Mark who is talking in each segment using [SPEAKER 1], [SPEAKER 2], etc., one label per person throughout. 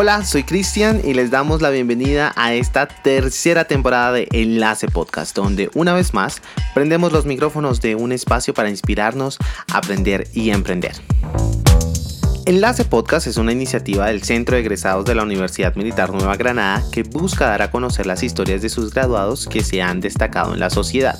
[SPEAKER 1] Hola, soy Cristian y les damos la bienvenida a esta tercera temporada de Enlace Podcast, donde una vez más prendemos los micrófonos de un espacio para inspirarnos, aprender y emprender. Enlace Podcast es una iniciativa del Centro de Egresados de la Universidad Militar Nueva Granada que busca dar a conocer las historias de sus graduados que se han destacado en la sociedad.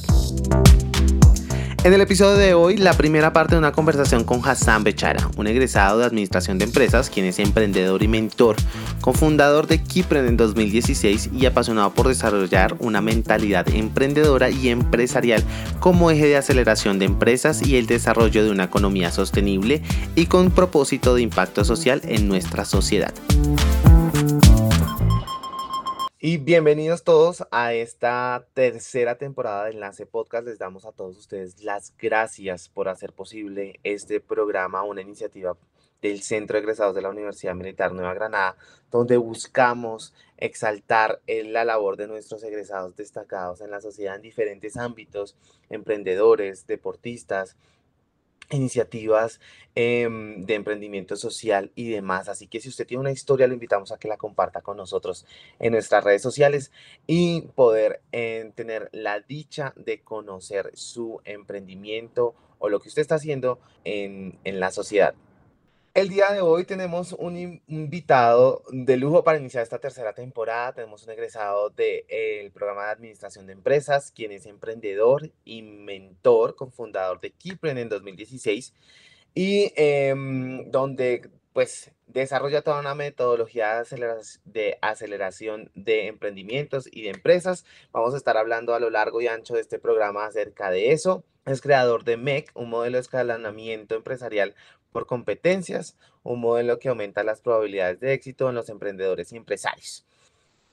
[SPEAKER 1] En el episodio de hoy, la primera parte de una conversación con Hassan Bechara, un egresado de Administración de Empresas, quien es emprendedor y mentor, cofundador de Kipren en 2016 y apasionado por desarrollar una mentalidad emprendedora y empresarial como eje de aceleración de empresas y el desarrollo de una economía sostenible y con propósito de impacto social en nuestra sociedad. Y bienvenidos todos a esta tercera temporada de Enlace Podcast. Les damos a todos ustedes las gracias por hacer posible este programa, una iniciativa del Centro de Egresados de la Universidad Militar Nueva Granada, donde buscamos exaltar la labor de nuestros egresados destacados en la sociedad en diferentes ámbitos, emprendedores, deportistas, iniciativas em, de emprendimiento social y demás. Así que si usted tiene una historia, lo invitamos a que la comparta con nosotros en nuestras redes sociales y poder eh, tener la dicha de conocer su emprendimiento o lo que usted está haciendo en, en la sociedad. El día de hoy tenemos un invitado de lujo para iniciar esta tercera temporada. Tenemos un egresado del programa de administración de empresas, quien es emprendedor y mentor, cofundador de Kipren en 2016 y em, donde pues desarrolla toda una metodología de aceleración de emprendimientos y de empresas. Vamos a estar hablando a lo largo y ancho de este programa acerca de eso. Es creador de MEC, un modelo de escalonamiento empresarial por competencias, un modelo que aumenta las probabilidades de éxito en los emprendedores y empresarios.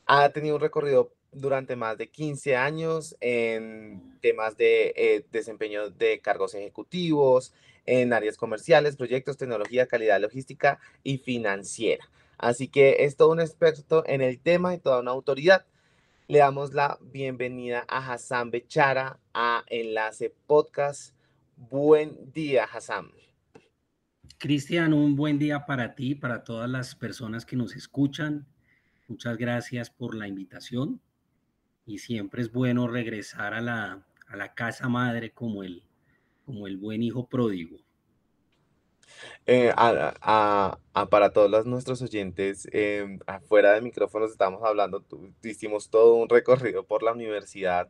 [SPEAKER 1] Ha tenido un recorrido durante más de 15 años en temas de eh, desempeño de cargos ejecutivos, en áreas comerciales, proyectos, tecnología, calidad logística y financiera. Así que es todo un experto en el tema y toda una autoridad. Le damos la bienvenida a Hassan Bechara a Enlace Podcast. Buen día, Hassan.
[SPEAKER 2] Cristian, un buen día para ti, para todas las personas que nos escuchan. Muchas gracias por la invitación y siempre es bueno regresar a la, a la casa madre como el, como el buen hijo pródigo.
[SPEAKER 1] Eh, para todos nuestros oyentes, em, afuera de micrófonos estamos hablando, hicimos todo un recorrido por la universidad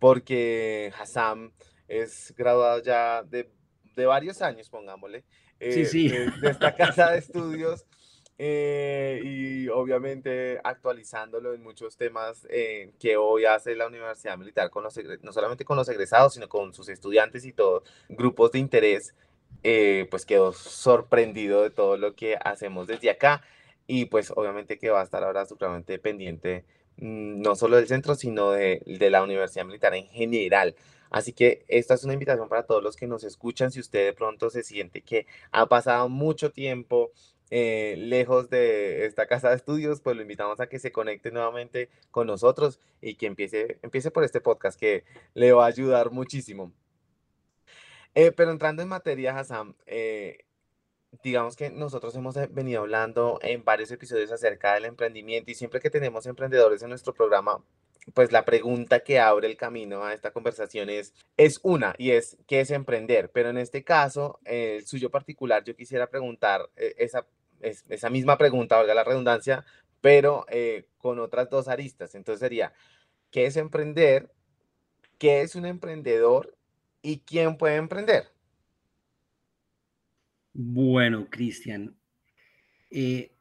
[SPEAKER 1] porque Hassan es graduado ya de, de varios años, pongámosle,
[SPEAKER 2] sí, sí.
[SPEAKER 1] De, esta casa de estudios eh, y obviamente actualizándolo en muchos temas eh, que hoy hace la Universidad Militar, con los, no solamente con los egresados, sino con sus estudiantes y todos grupos de interés, eh, pues quedó sorprendido de todo lo que hacemos desde acá y pues obviamente que va a estar ahora supremamente pendiente mm, no solo del centro, sino de, de la Universidad Militar en general. Así que esta es una invitación para todos los que nos escuchan. Si usted de pronto se siente que ha pasado mucho tiempo eh, lejos de esta casa de estudios, pues lo invitamos a que se conecte nuevamente con nosotros y que empiece, empiece por este podcast que le va a ayudar muchísimo. Eh, pero entrando en materia, Hassan, eh, digamos que nosotros hemos venido hablando en varios episodios acerca del emprendimiento y siempre que tenemos emprendedores en nuestro programa, pues la pregunta que abre el camino a esta conversación es, es una, y es, ¿qué es emprender? Pero en este caso, el suyo particular, yo quisiera preguntar eh, esa, esa misma pregunta, valga la redundancia, pero eh, con otras dos aristas. Entonces sería, ¿qué es emprender? ¿Qué es un emprendedor? ¿Y quién puede emprender?
[SPEAKER 2] Bueno, Cristian, eh,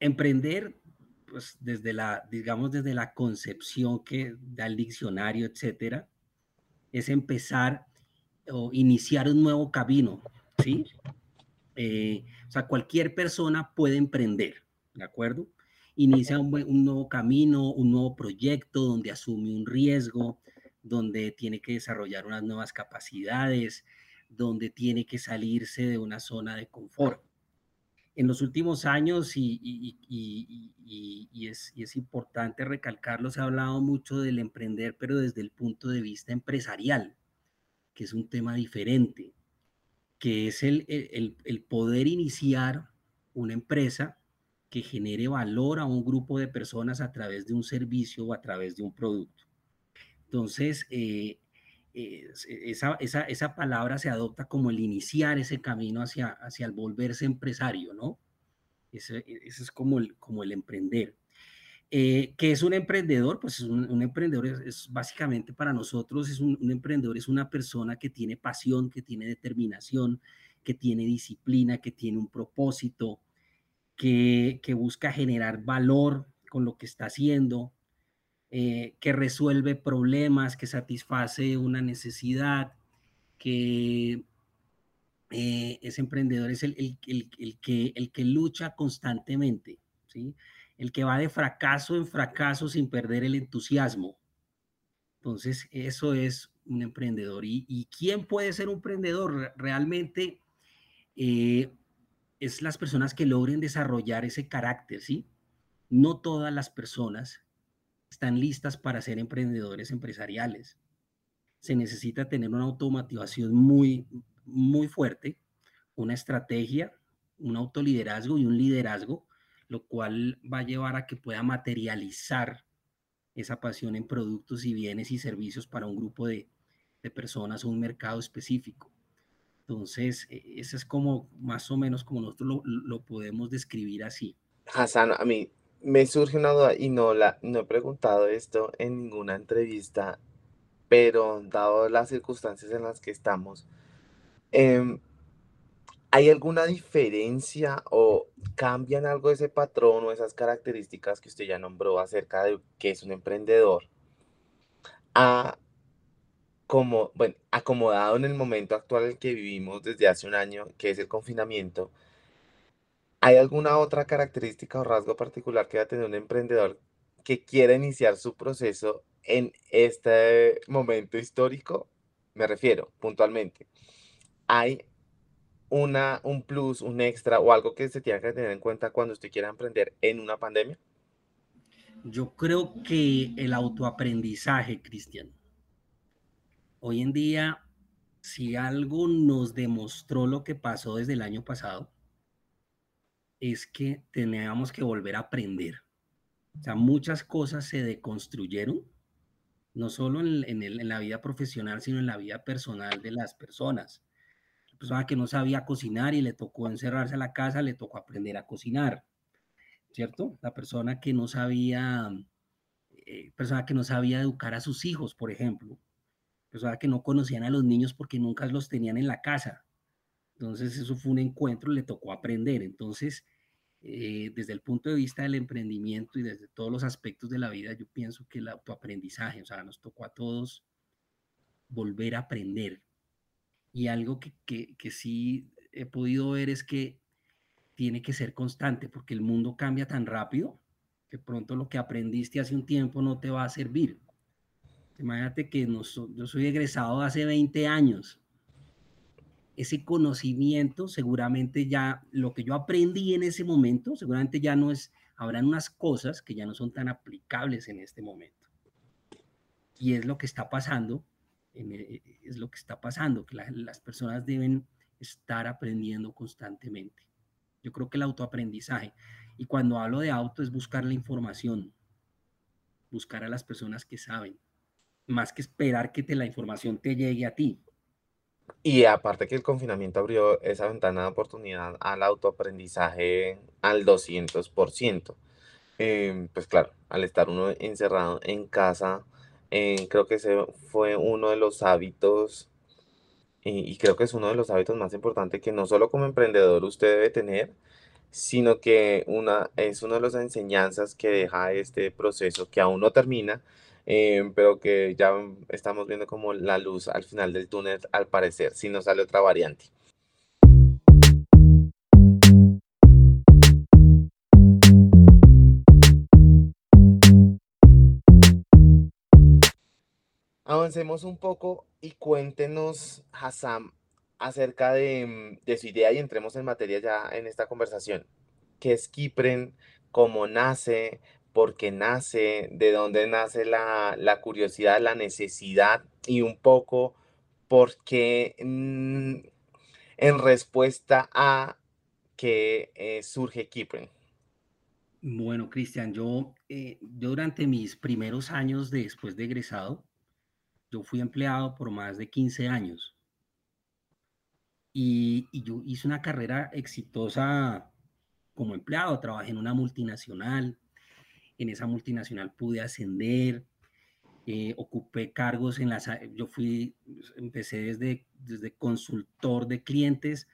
[SPEAKER 2] emprender pues desde la, digamos, desde la concepción que da el diccionario, etcétera, es empezar o iniciar un nuevo camino, ¿sí? Eh, o sea, cualquier persona puede emprender, ¿de acuerdo? Inicia un, un, nuevo camino, un nuevo proyecto donde asume un riesgo, donde tiene que desarrollar unas nuevas capacidades, donde tiene que salirse de una zona de confort en los últimos años, y, es, importante recalcarlo, se ha hablado mucho del emprender, pero desde el punto de vista empresarial, que es un tema diferente, que es el, poder iniciar una empresa que genere valor a un grupo de personas a través de un servicio o a través de un producto. Entonces, eh, esa, esa, palabra se adopta como el iniciar ese camino hacia, hacia el volverse empresario, ¿no? Ese, es como el, como el emprender. Eh, ¿Qué es un emprendedor? Pues un, emprendedor es, básicamente para nosotros, es un, emprendedor es una persona que tiene pasión, que tiene determinación, que tiene disciplina, que tiene un propósito, que, que busca generar valor con lo que está haciendo, eh, que resuelve problemas, que satisface una necesidad, que eh, ese emprendedor es el, que, el que lucha constantemente, ¿sí? el que va de fracaso en fracaso sin perder el entusiasmo. Entonces, eso es un emprendedor. ¿Y, quién puede ser un emprendedor? Realmente eh, es las personas que logren desarrollar ese carácter, ¿sí? No todas las personas están listas para ser emprendedores empresariales. Se necesita tener una automatización muy, muy fuerte, una estrategia, un autoliderazgo y un liderazgo lo cual va a llevar a que pueda materializar esa pasión en productos y bienes y servicios para un grupo de, personas o un mercado específico. Entonces, e, ese es como más o menos como nosotros lo, podemos describir así.
[SPEAKER 1] Hassan, a mí me surge una duda y no, la, no he preguntado esto en ninguna entrevista, pero dado las circunstancias en las que estamos, eh, ¿Hay alguna diferencia o cambian algo ese patrón o esas características que usted ya nombró acerca de qué es un emprendedor? A como, bueno, acomodado en el momento actual en que vivimos desde hace un año, que es el confinamiento, ¿hay alguna otra característica o rasgo particular que va a tener un emprendedor que quiera iniciar su proceso en este momento histórico? Me refiero puntualmente. ¿Hay una, un plus, un extra o algo que se tenga que tener en cuenta cuando usted quiera emprender en una pandemia?
[SPEAKER 2] Yo creo que el autoaprendizaje, Cristian. Hoy en día, si algo nos demostró lo que pasó desde el año pasado, es que teníamos que volver a aprender. O sea, muchas cosas se deconstruyeron, no solo en, en la vida profesional, sino en la vida personal de las personas persona que no sabía cocinar y le tocó encerrarse en la casa, le tocó aprender a cocinar, ¿cierto? La persona que no sabía, eh, persona que no sabía educar a sus hijos, por ejemplo, persona que no conocían a los niños porque nunca los tenían en la casa. Entonces eso fue un encuentro, le tocó aprender. Entonces, eh, desde el punto de vista del emprendimiento y desde todos los aspectos de la vida, yo pienso que el autoaprendizaje, o sea, nos tocó a todos volver a aprender, y algo que, que, sí he podido ver es que tiene que ser constante porque el mundo cambia tan rápido que pronto lo que aprendiste hace un tiempo no te va a servir. Imagínate que no yo soy egresado hace 20 años. Ese conocimiento seguramente ya, lo que yo aprendí en ese momento, seguramente ya no es, habrán unas cosas que ya no son tan aplicables en este momento. Y es lo que está pasando eh, es lo que está pasando, que las personas deben estar aprendiendo constantemente. Yo creo que el autoaprendizaje, y cuando hablo de auto es buscar la información, buscar a las personas que saben, más que esperar que te, la información te llegue a ti.
[SPEAKER 1] Y aparte que el confinamiento abrió esa ventana de oportunidad al autoaprendizaje al 200%. Em, pues claro, al estar uno encerrado en casa, eh, creo que ese fue uno de los hábitos y, creo que es uno de los hábitos más importantes que no solo como emprendedor usted debe tener, sino que una, es una de las enseñanzas que deja este proceso que aún no termina, eh, pero que ya estamos viendo como la luz al final del túnel al parecer, si no sale otra variante. Avancemos un poco y cuéntenos, Hassam, acerca de, su idea y entremos en materia ya en esta conversación. ¿Qué es Kipren? ¿Cómo nace? ¿Por qué nace? ¿De dónde nace la, curiosidad, la necesidad? Y un poco por qué mm, en respuesta a que eh, surge Kipren.
[SPEAKER 2] Bueno, Cristian, yo, eh, yo durante mis primeros años después de egresado, yo fui empleado por más de 15 años. Y, y, yo hice una carrera exitosa como empleado, trabajé en una multinacional, en esa multinacional pude ascender, eh, ocupé cargos en las, yo fui, empecé desde, desde consultor de clientes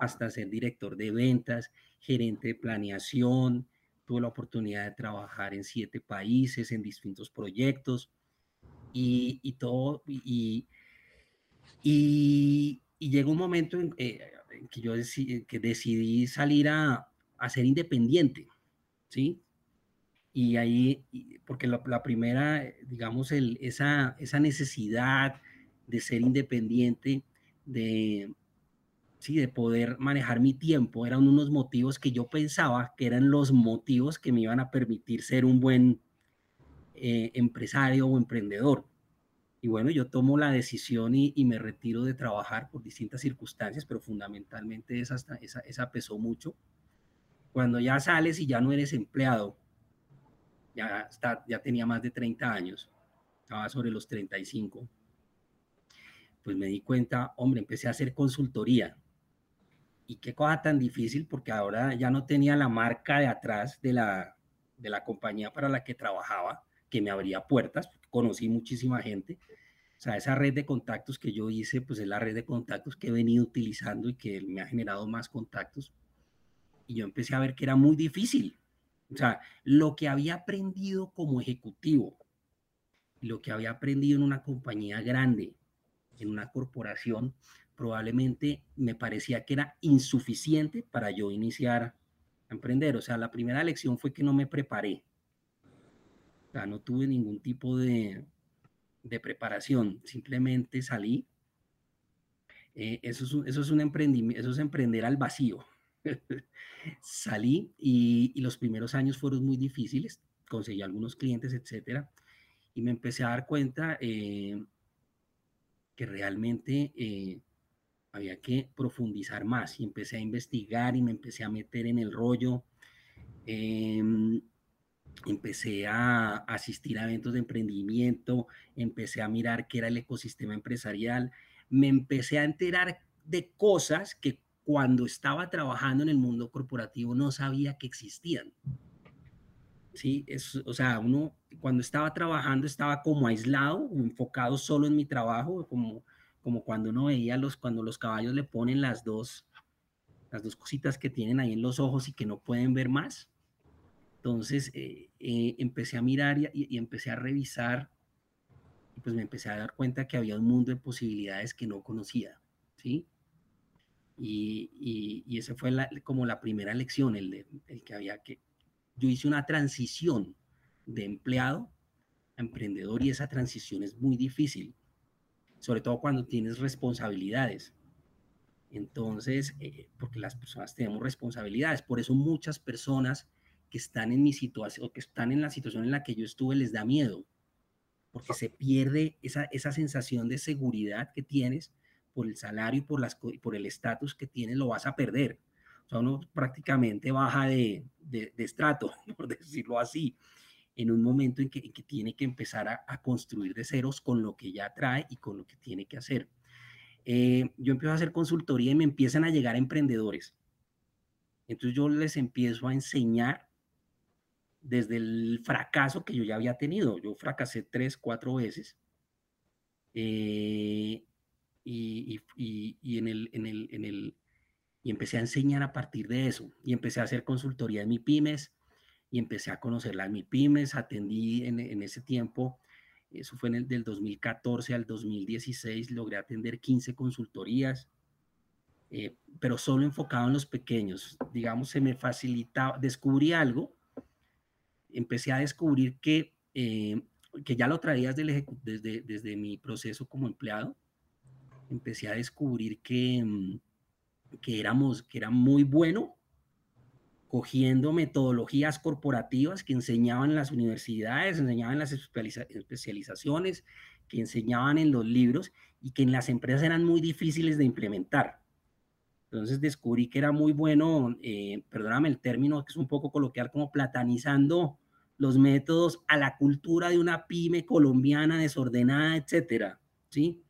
[SPEAKER 2] hasta ser director de ventas, gerente de planeación, tuve la oportunidad de trabajar en siete países, en distintos proyectos y, y todo, y, y, y, llegó un momento en, eh, que yo decidí, que decidí salir a, a ser independiente, ¿sí? Y ahí, porque la, primera, digamos, el, esa, esa necesidad de ser independiente, de, sí, de poder manejar mi tiempo, eran unos motivos que yo pensaba que eran los motivos que me iban a permitir ser un buen eh, empresario o emprendedor. Y bueno, yo tomo la decisión y, me retiro de trabajar por distintas circunstancias, pero fundamentalmente esa, esa pesó mucho. Cuando ya sales y ya no eres empleado, ya, está, ya tenía más de 30 años, estaba sobre los 35, pues me di cuenta, hombre, empecé a hacer consultoría. Y qué cosa tan difícil, porque ahora ya no tenía la marca de atrás de la, de la compañía para la que trabajaba, que me abría puertas, conocí muchísima gente. O sea, esa red de contactos que yo hice, pues es la red de contactos que he venido utilizando y que me ha generado más contactos. Y yo empecé a ver que era muy difícil, o sea, lo que había aprendido como ejecutivo, lo que había aprendido en una compañía grande, en una corporación, probablemente me parecía que era insuficiente para yo iniciar a emprender. O sea, la primera lección fue que no me preparé. O sea, no tuve ningún tipo de, de preparación, simplemente salí. Eh, eso, es un, eso es un emprendimiento, eso es emprender al vacío. Salí y, los primeros años fueron muy difíciles, conseguí algunos clientes, etcétera, y me empecé a dar cuenta eh, que realmente eh, había que profundizar más y empecé a investigar y me empecé a meter en el rollo. Em, empecé a asistir a eventos de emprendimiento, empecé a mirar qué era el ecosistema empresarial, me empecé a enterar de cosas que cuando estaba trabajando en el mundo corporativo no sabía que existían. Sí, es, o sea, uno cuando estaba trabajando estaba como aislado, enfocado solo en mi trabajo, como, como cuando uno veía los, cuando los caballos le ponen las dos, las dos cositas que tienen ahí en los ojos y que no pueden ver más. Entonces eh, eh, empecé a mirar y, y, empecé a revisar y pues me empecé a dar cuenta que había un mundo de posibilidades que no conocía, ¿sí? Y, y, esa fue la, como la primera lección, el, de, el que había que... Yo hice una transición de empleado a emprendedor y esa transición es muy difícil, sobre todo cuando tienes responsabilidades. Entonces, eh, porque las personas tenemos responsabilidades, por eso muchas personas que están en mi situación o que están en la situación en la que yo estuve les da miedo, porque se pierde esa, esa sensación de seguridad que tienes por el salario y por, las, por el estatus que tienes, lo vas a perder. O sea, uno prácticamente baja de, de, de estrato, por decirlo así, en un momento en que, en que tiene que empezar a, a, construir de ceros con lo que ya trae y con lo que tiene que hacer. Eh, yo empiezo a hacer consultoría y me empiezan a llegar emprendedores. Entonces yo les empiezo a enseñar desde el fracaso que yo ya había tenido. Yo fracasé tres, cuatro veces. Eh, y, en el, y empecé a enseñar a partir de eso. Y empecé a hacer consultoría en mi pymes y empecé a conocer las pymes Atendí en, ese tiempo, eso fue en el del 2014 al 2016, logré atender 15 consultorías, eh, pero solo enfocado en los pequeños. Digamos, se me facilitaba, descubrí algo, empecé a descubrir que, eh, que ya lo traías del desde, desde mi proceso como empleado empecé a descubrir que, mm, que, éramos, que era muy bueno cogiendo metodologías corporativas que enseñaban en las universidades, enseñaban en las especializaciones, que enseñaban en los libros y que en las empresas eran muy difíciles de implementar. Entonces descubrí que era muy bueno, eh, perdóname el término, que es un poco coloquial, como platanizando los métodos a la cultura de una pyme colombiana desordenada, etcétera, ¿sí?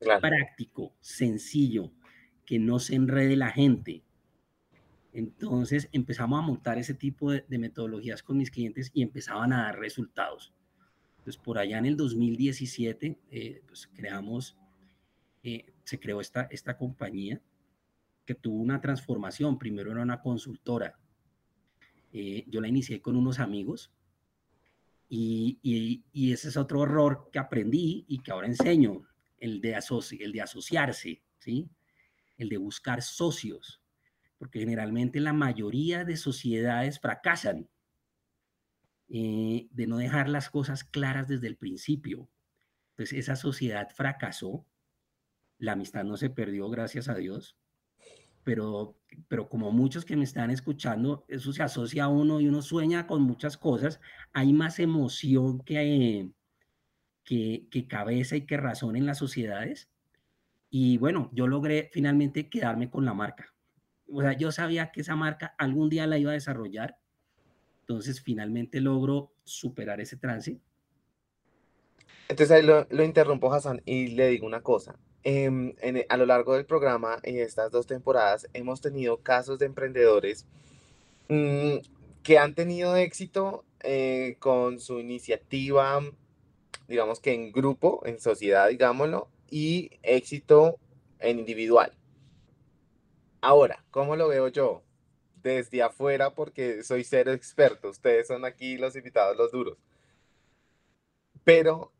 [SPEAKER 2] Práctico, sencillo, que no se enrede la gente. Entonces empezamos a montar ese tipo de, metodologías con mis clientes y empezaban a dar resultados. Entonces por allá en el 2017, eh, pues creamos, eh, se creó esta, esta compañía que tuvo una transformación. Primero era una consultora. Eh, yo la inicié con unos amigos y, y, ese es otro error que aprendí y que ahora enseño, el de, el de asociarse, ¿sí? El de buscar socios, porque generalmente la mayoría de sociedades fracasan eh, de no dejar las cosas claras desde el principio. Entonces esa sociedad fracasó, la amistad no se perdió, gracias a Dios, pero, pero como muchos que me están escuchando, eso se asocia a uno y uno sueña con muchas cosas, hay más emoción que, que, que cabeza y que razón en las sociedades. Y bueno, yo logré finalmente quedarme con la marca. O sea, yo sabía que esa marca algún día la iba a desarrollar. Entonces, finalmente logro superar ese trance.
[SPEAKER 1] Entonces ahí lo, lo interrumpo, Hassan, y le digo una cosa. Em, e, a lo largo del programa y estas dos temporadas hemos tenido casos de emprendedores mm, que han tenido éxito eh, con su iniciativa, digamos que en grupo, en sociedad, digámoslo, y éxito en individual. Ahora, ¿cómo lo veo yo? Desde afuera, porque soy cero experto. Ustedes son aquí los invitados, los duros. Pero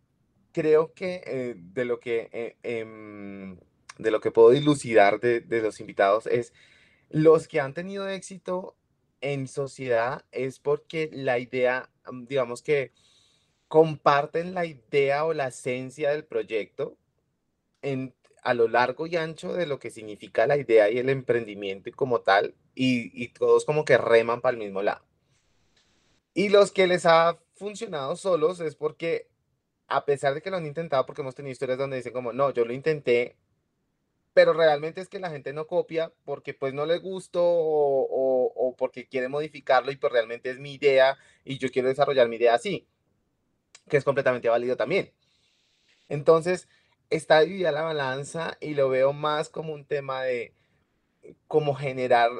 [SPEAKER 1] creo que eh, de, lo que, eh, em, de lo que puedo dilucidar de, de, los invitados es los que han tenido éxito en sociedad es porque la idea, digamos que comparten la idea o la esencia del proyecto en, a lo largo y ancho de lo que significa la idea y el emprendimiento y como tal, y, y todos como que reman para el mismo lado. Y los que les ha funcionado solos es porque a pesar de que lo han intentado, porque hemos tenido historias donde dicen como, no, yo lo intenté, pero realmente es que la gente no copia porque pues no le gustó o, porque quiere modificarlo y pues realmente es mi idea y yo quiero desarrollar mi idea así, que es completamente válido también. Entonces, está dividida la balanza y lo veo más como un tema de cómo generar,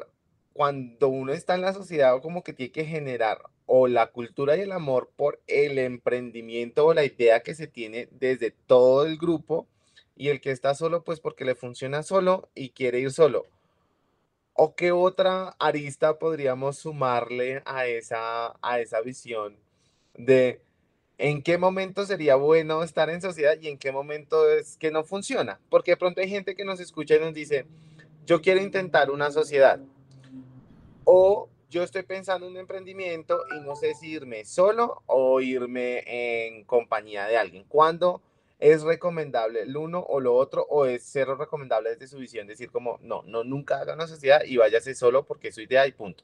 [SPEAKER 1] cuando uno está en la sociedad, como que tiene que generar o la cultura y el amor por el emprendimiento o la idea que se tiene desde todo el grupo y el que está solo pues porque le funciona solo y quiere ir solo. ¿O qué otra arista podríamos sumarle a esa, a esa visión de en qué momento sería bueno estar en sociedad y en qué momento es que no funciona? Porque de pronto hay gente que nos escucha y nos dice, yo quiero intentar una sociedad. O yo estoy pensando en un emprendimiento y no sé si irme solo o irme en compañía de alguien. ¿Cuándo es recomendable el uno o lo otro o es cero recomendable desde su visión? Decir como, no, no, nunca haga una sociedad y váyase solo porque es su idea y punto.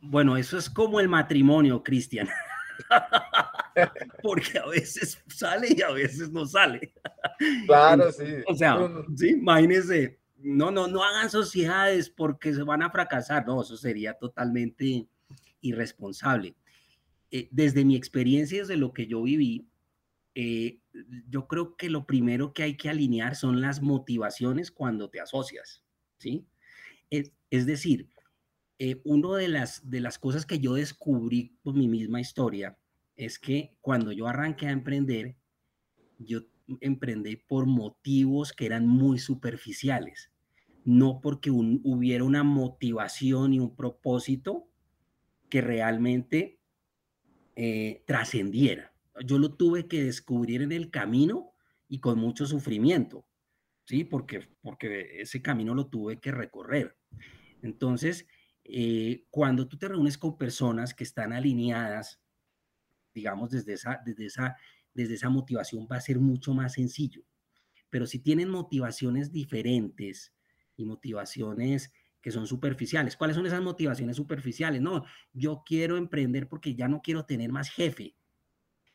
[SPEAKER 2] Bueno, eso es como el matrimonio, Cristian. porque a veces sale y a veces no sale.
[SPEAKER 1] Claro, sí.
[SPEAKER 2] O sea, sí, imagínese no, no, no hagan sociedades porque se van a fracasar. No, eso sería totalmente irresponsable. Eh, desde mi experiencia, desde lo que yo viví, eh, yo creo que lo primero que hay que alinear son las motivaciones cuando te asocias, ¿sí? Es, decir, eh, una de las, de las cosas que yo descubrí por mi misma historia es que cuando yo arranqué a emprender, yo emprendí por motivos que eran muy superficiales, no porque hubiera una motivación y un propósito que realmente eh, trascendiera. Yo lo tuve que descubrir en el camino y con mucho sufrimiento, ¿sí? Porque, porque ese camino lo tuve que recorrer. Entonces, eh, cuando tú te reúnes con personas que están alineadas, digamos, desde esa, desde esa desde esa motivación va a ser mucho más sencillo. Pero si tienen motivaciones diferentes y motivaciones que son superficiales, ¿cuáles son esas motivaciones superficiales? No, yo quiero emprender porque ya no quiero tener más jefe.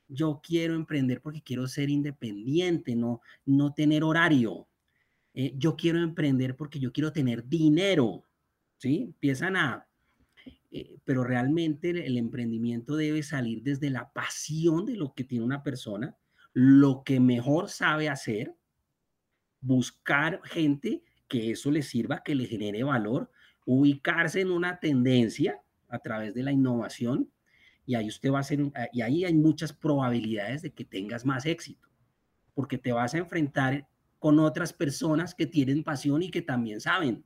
[SPEAKER 2] Yo quiero emprender porque quiero ser independiente, no, no tener horario. eh, yo quiero emprender porque yo quiero tener dinero, ¿sí? Empiezan a, eh, pero realmente el, emprendimiento debe salir desde la pasión de lo que tiene una persona, lo que mejor sabe hacer, buscar gente que eso le sirva, que le genere valor, ubicarse en una tendencia a través de la innovación y ahí usted va a hacer, y ahí hay muchas probabilidades de que tengas más éxito, porque te vas a enfrentar con otras personas que tienen pasión y que también saben.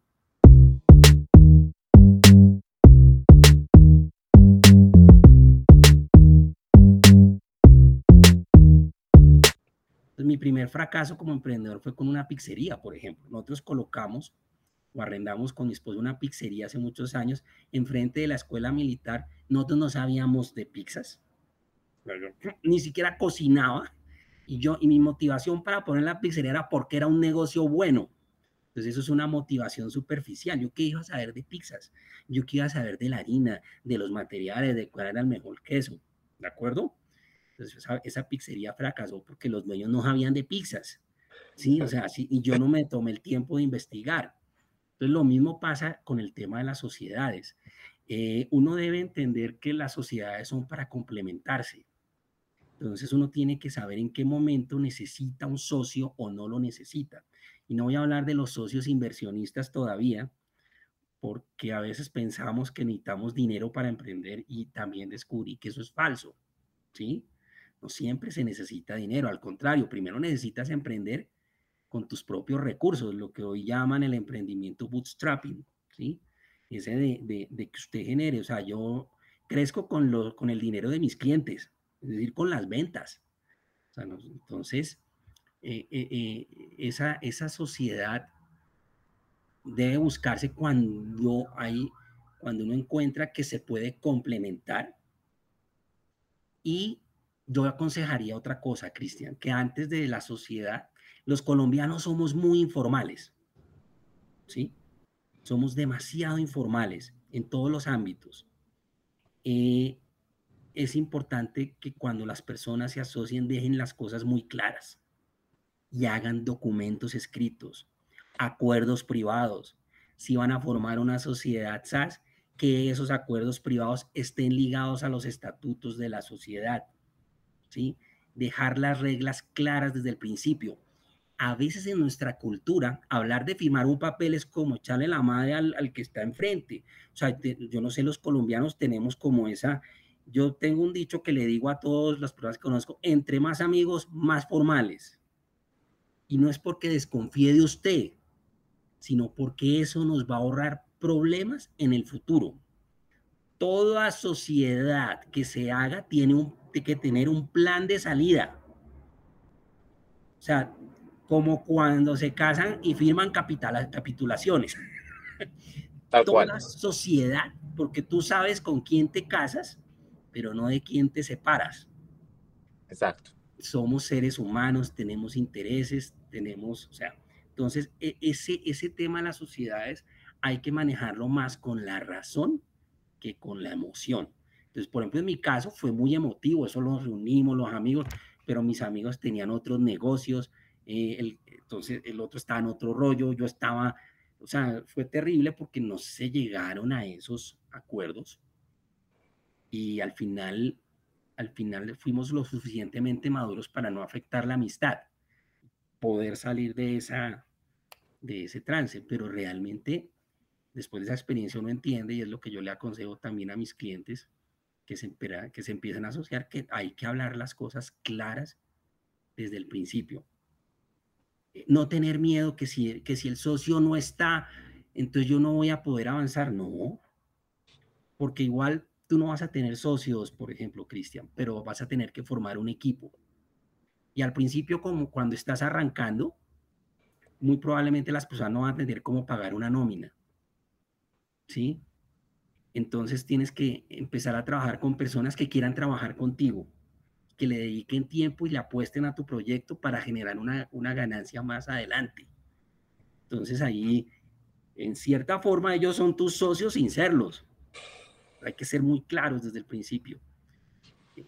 [SPEAKER 2] Mi primer fracaso como emprendedor fue con una pizzería, por ejemplo. Nosotros colocamos o arrendamos con mi esposo una pizzería hace muchos años enfrente de la escuela militar. Nosotros no sabíamos de pizzas, ni siquiera cocinaba y yo, y mi motivación para poner la pizzería era porque era un negocio bueno. Entonces eso es una motivación superficial. Yo qué iba a saber de pizzas, yo qué iba a saber de la harina, de los materiales, de cuál era el mejor queso, ¿de acuerdo? Entonces esa, pizzería fracasó porque los dueños no sabían de pizzas, ¿sí? O sea, sí, y yo no me tomé el tiempo de investigar. Entonces lo mismo pasa con el tema de las sociedades. Eh, uno debe entender que las sociedades son para complementarse. Entonces uno tiene que saber en qué momento necesita un socio o no lo necesita. Y no voy a hablar de los socios inversionistas todavía, porque a veces pensamos que necesitamos dinero para emprender y también descubrí que eso es falso, ¿sí? Siempre se necesita dinero, al contrario, primero necesitas emprender con tus propios recursos, lo que hoy llaman el emprendimiento bootstrapping, ¿sí? Ese de, de, que usted genere, o sea, yo crezco con, lo, con el dinero de mis clientes, es decir, con las ventas. entonces, eh, eh, eh, esa, esa sociedad debe buscarse cuando hay, cuando uno encuentra que se puede complementar. Y yo aconsejaría otra cosa, Cristian, que antes de la sociedad, los colombianos somos muy informales, ¿sí? Somos demasiado informales en todos los ámbitos. Eh, es importante que cuando las personas se asocien dejen las cosas muy claras y hagan documentos escritos, acuerdos privados. Si van a formar una sociedad SAS, que esos acuerdos privados estén ligados a los estatutos de la sociedad. ¿Sí? Dejar las reglas claras desde el principio. A veces en nuestra cultura, hablar de firmar un papel es como echarle la madre al, al que está enfrente. O sea, yo no sé, los colombianos tenemos como esa, yo tengo un dicho que le digo a todas las personas que conozco, entre más amigos, más formales. Y no es porque desconfíe de usted, sino porque eso nos va a ahorrar problemas en el futuro. Toda sociedad que se haga tiene un, que tener un plan de salida. O sea, como cuando se casan y firman capital, capitulaciones. Toda sociedad, porque tú sabes con quién te casas, pero no de quién te separas.
[SPEAKER 1] Exacto.
[SPEAKER 2] Somos seres humanos, tenemos intereses, tenemos, o sea, entonces e, ese, ese tema de las sociedades hay que manejarlo más con la razón que con la emoción. Entonces, por ejemplo, en mi caso fue muy emotivo, eso nos reunimos los amigos, pero mis amigos tenían otros negocios, eh, entonces el otro estaba en otro rollo, yo estaba, o sea, fue terrible porque no se llegaron a esos acuerdos y al final, al final fuimos lo suficientemente maduros para no afectar la amistad, poder salir de, esa, de ese trance, pero realmente después de esa experiencia uno entiende y es lo que yo le aconsejo también a mis clientes que se, que se empiezan a asociar, que hay que hablar las cosas claras desde el principio. Eh, no tener miedo que si, que si el socio no está, entonces yo no voy a poder avanzar. No, porque igual tú no vas a tener socios, por ejemplo, Cristian, pero vas a tener que formar un equipo. Y al principio, como cuando estás arrancando, muy probablemente las personas no van a tener cómo pagar una nómina. ¿Sí? Entonces tienes que empezar a trabajar con personas que quieran trabajar contigo, que le dediquen tiempo y le apuesten a tu proyecto para generar una, una ganancia más adelante. Entonces ahí, en cierta forma, ellos son tus socios sin serlos hay que ser muy claros desde el principio.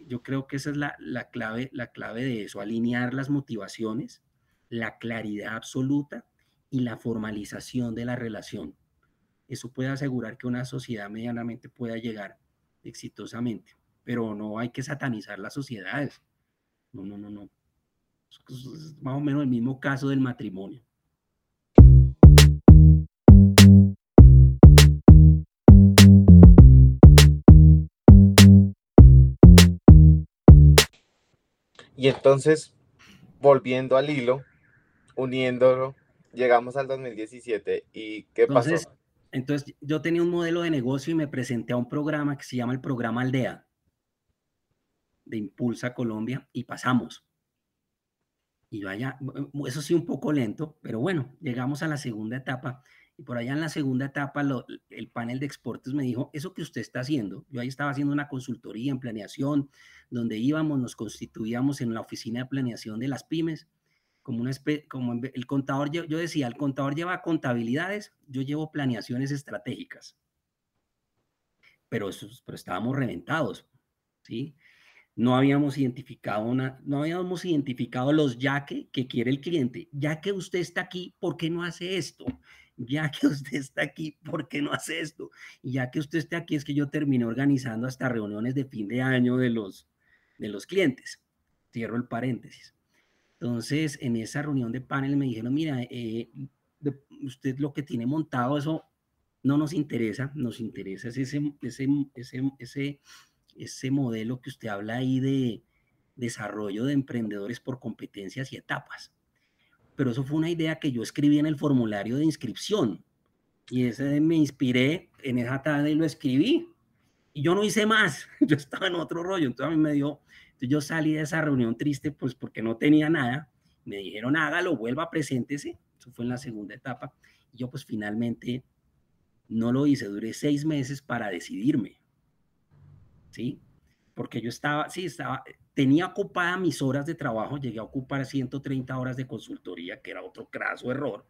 [SPEAKER 2] Yo creo que esa es la, la, clave, la clave de eso, alinear las motivaciones, la claridad absoluta y la formalización de la relación. Eso puede asegurar que una sociedad medianamente pueda llegar exitosamente, pero no hay que satanizar las sociedades. No, no, no, no. Es más o menos el mismo caso del matrimonio.
[SPEAKER 1] Y entonces, volviendo al hilo, uniéndolo, llegamos al 2017 y ¿qué
[SPEAKER 2] entonces,
[SPEAKER 1] pasó?
[SPEAKER 2] Entonces, yo tenía un modelo de negocio y me presenté a un programa que se llama el programa Aldea de Impulsa Colombia y pasamos. Y vaya, eso sí un poco lento, pero bueno, llegamos a la segunda etapa y por allá en la segunda etapa el panel de exportes me dijo, eso que usted está haciendo, yo ahí estaba haciendo una consultoría en planeación, donde íbamos, nos constituíamos en la oficina de planeación de las pymes, como, una como el contador, yo, yo decía, el contador lleva contabilidades, yo llevo planeaciones estratégicas. Pero, pero estábamos reventados, ¿sí? no habíamos identificado una, no habíamos identificado los ya que, que quiere el cliente. Ya que usted está aquí, ¿por qué no hace esto? Ya que usted está aquí, ¿por qué no hace esto? Y ya que usted está aquí, es que yo terminé organizando hasta reuniones de fin de año de los, de los clientes. Cierro el paréntesis. Entonces, en esa reunión de panel me dijeron, mira, eh, usted lo que tiene montado, eso no nos interesa, nos interesa ese, ese, ese, ese ese modelo que usted habla ahí de desarrollo de emprendedores por competencias y etapas. Pero eso fue una idea que yo escribí en el formulario de inscripción y ese me inspiré en esa tarde y lo escribí. Y yo no hice más, yo estaba en otro rollo, entonces a mí me dio, yo salí de esa reunión triste pues porque no tenía nada, me dijeron hágalo, vuelva, preséntese, eso fue en la segunda etapa, y yo pues finalmente no lo hice, duré seis meses para decidirme ¿sí? Porque yo estaba, sí, estaba, tenía ocupada mis horas de trabajo, llegué a ocupar 130 horas de consultoría, que era otro craso error.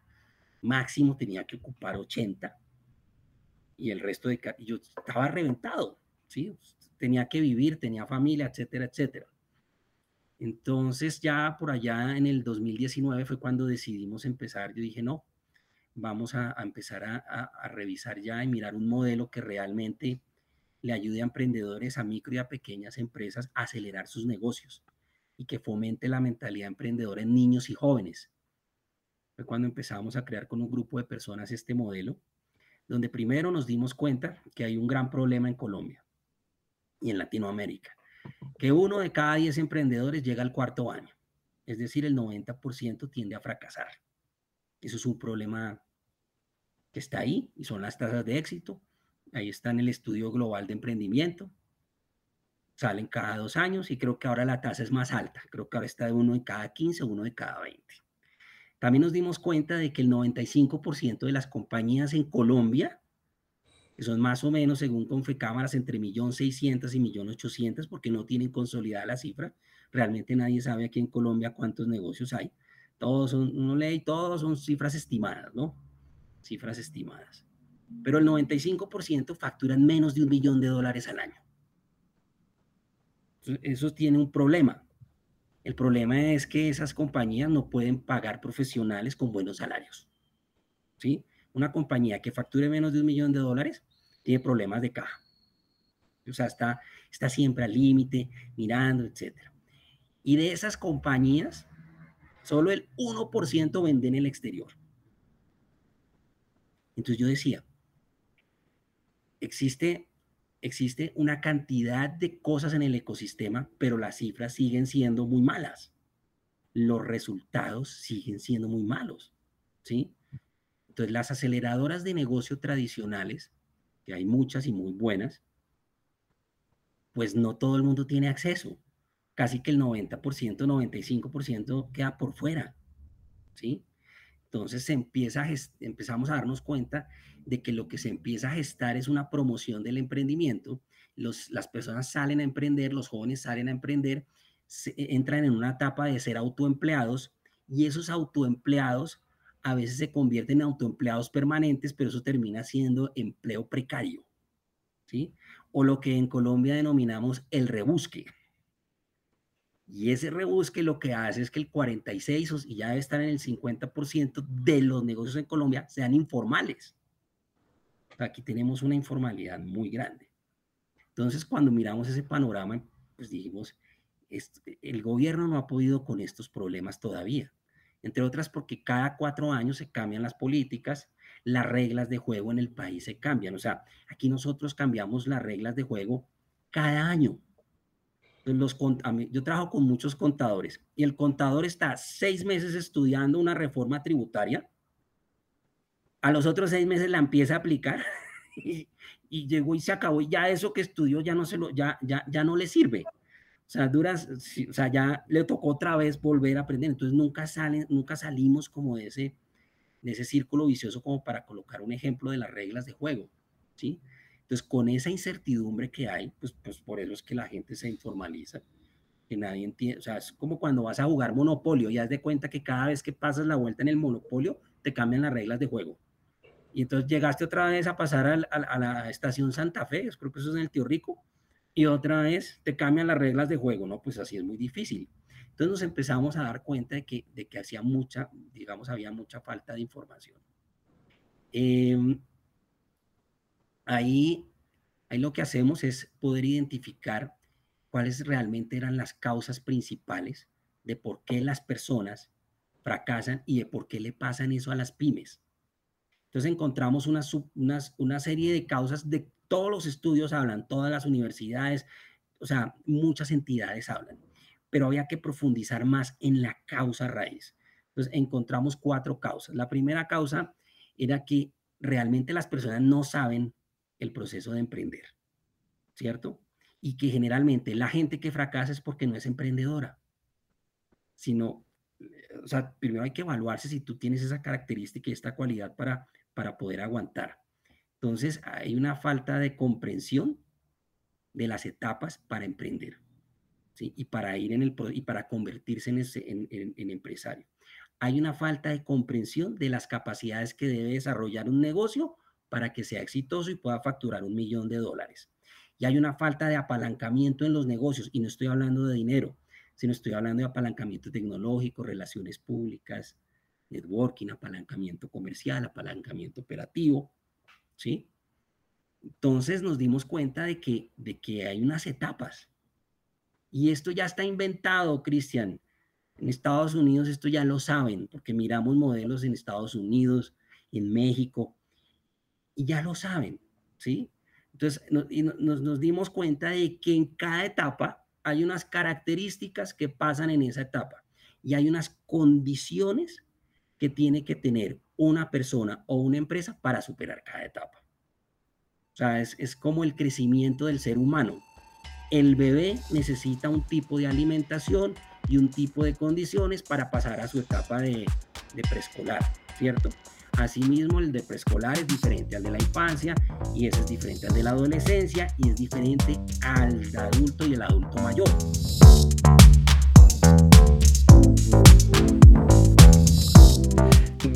[SPEAKER 2] Máximo tenía que ocupar 80 y el resto de... Yo estaba reventado, ¿sí? Tenía que vivir, tenía familia, etcétera, etcétera. Entonces ya por allá en el 2019 fue cuando decidimos empezar. Yo dije, no, vamos a, empezar a, a, revisar ya y mirar un modelo que realmente le ayude a emprendedores, a micro y a pequeñas empresas a acelerar sus negocios y que fomente la mentalidad emprendedora en niños y jóvenes. Fue cuando empezamos a crear con un grupo de personas este modelo, donde primero nos dimos cuenta que hay un gran problema en Colombia y en Latinoamérica, que uno de cada diez emprendedores llega al cuarto año, es decir, el 90% tiende a fracasar. Eso es un problema que está ahí y son las tasas de éxito Ahí está en el estudio global de emprendimiento. Salen cada dos años y creo que ahora la tasa es más alta. Creo que ahora está de uno de cada 15, uno de cada 20. También nos dimos cuenta de que el 95% de las compañías en Colombia, que son más o menos, según Confecámaras, entre 1.600.000 y 1.800.000, porque no tienen consolidada la cifra. Realmente nadie sabe aquí en Colombia cuántos negocios hay. Todos son, uno lee todos son cifras estimadas, ¿no? Cifras estimadas pero el 95% facturan menos de un millón de dólares al año. Eso tiene un problema. El problema es que esas compañías no pueden pagar profesionales con buenos salarios. ¿Sí? Una compañía que facture menos de un millón de dólares tiene problemas de caja. O sea, está, está siempre al límite, mirando, etc. Y de esas compañías, solo el 1% venden en el exterior. Entonces yo decía, existe, existe una cantidad de cosas en el ecosistema, pero las cifras siguen siendo muy malas. Los resultados siguen siendo muy malos, ¿sí? Entonces, las aceleradoras de negocio tradicionales, que hay muchas y muy buenas, pues no todo el mundo tiene acceso. Casi que el 90%, 95% queda por fuera, ¿sí? Entonces se empieza empezamos a darnos cuenta de que lo que se empieza a gestar es una promoción del emprendimiento. Los, las personas salen a emprender, los jóvenes salen a emprender, entran en una etapa de ser autoempleados y esos autoempleados a veces se convierten en autoempleados permanentes, pero eso termina siendo empleo precario, ¿sí? O lo que en Colombia denominamos el rebusque. Y ese rebusque lo que hace es que el 46 y ya debe estar en el 50% de los negocios en Colombia sean informales. Aquí tenemos una informalidad muy grande. Entonces, cuando miramos ese panorama, pues dijimos, el gobierno no ha podido con estos problemas todavía. Entre otras porque cada cuatro años se cambian las políticas, las reglas de juego en el país se cambian. O sea, aquí nosotros cambiamos las reglas de juego cada año los, yo trabajo con muchos contadores y el contador está seis meses estudiando una reforma tributaria, a los otros seis meses la empieza a aplicar y, llegó y se acabó y ya eso que estudió ya no, se lo, ya, ya, ya no le sirve. O sea, duras, o sea, ya le tocó otra vez volver a aprender. Entonces nunca, salen, nunca salimos como de ese, de ese círculo vicioso como para colocar un ejemplo de las reglas de juego. ¿sí? Entonces, con esa incertidumbre que hay, pues, pues por eso es que la gente se informaliza, que nadie entiende, o sea, es como cuando vas a jugar monopolio y haz de cuenta que cada vez que pasas la vuelta en el monopolio, te cambian las reglas de juego. Y entonces llegaste otra vez a pasar a, la estación Santa Fe, creo que eso es en el Tío Rico, y otra vez te cambian las reglas de juego, ¿no? Pues así es muy difícil. Entonces nos empezamos a dar cuenta de que, de que hacía mucha, digamos, había mucha falta de información. Eh, Ahí, ahí lo que hacemos es poder identificar cuáles realmente eran las causas principales de por qué las personas fracasan y de por qué le pasan eso a las pymes. Entonces encontramos una, una serie de causas de todos los estudios hablan, todas las universidades, o sea, muchas entidades hablan, pero había que profundizar más en la causa raíz. Entonces encontramos cuatro causas. La primera causa era que realmente las personas no saben el proceso de emprender, ¿cierto? Y que generalmente la gente que fracasa es porque no es emprendedora, sino, o sea, primero hay que evaluarse si tú tienes esa característica y esta cualidad para, para poder aguantar. Entonces, hay una falta de comprensión de las etapas para emprender. Y para ir en el y para convertirse en, en empresario. Hay una falta de comprensión de las capacidades que debe desarrollar un negocio para que sea exitoso y pueda facturar un millón de dólares. Y hay una falta de apalancamiento en los negocios, y no estoy hablando de dinero, sino estoy hablando de apalancamiento tecnológico, relaciones públicas, networking, apalancamiento comercial, apalancamiento operativo, ¿sí? Entonces nos dimos cuenta de que, de que hay unas etapas. Y esto ya está inventado, Cristian. En Estados Unidos esto ya lo saben, porque miramos modelos en Estados Unidos, en México, y ya lo saben, ¿sí? Entonces, nos, dimos cuenta de que en cada etapa hay unas características que pasan en esa etapa y hay unas condiciones que tiene que tener una persona o una empresa para superar cada etapa. O sea, es, es como el crecimiento del ser humano. El bebé necesita un tipo de alimentación y un tipo de condiciones para pasar a su etapa de, preescolar, ¿cierto? Asimismo, el de preescolar es diferente al de la infancia y ese es diferente al de la adolescencia y es diferente al adulto y el adulto mayor.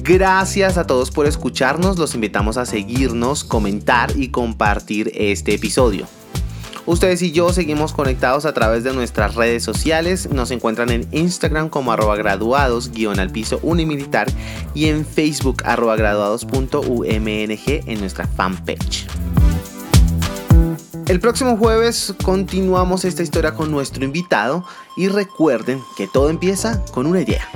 [SPEAKER 1] Gracias a todos por escucharnos, los invitamos a seguirnos, comentar y compartir este episodio. Ustedes y yo seguimos conectados a través de nuestras redes sociales. Nos encuentran en Instagram como arroba graduados guion al piso unimilitar y en Facebook arroba graduados.umng en nuestra fanpage. El próximo jueves continuamos esta historia con nuestro invitado y recuerden que todo empieza con una idea.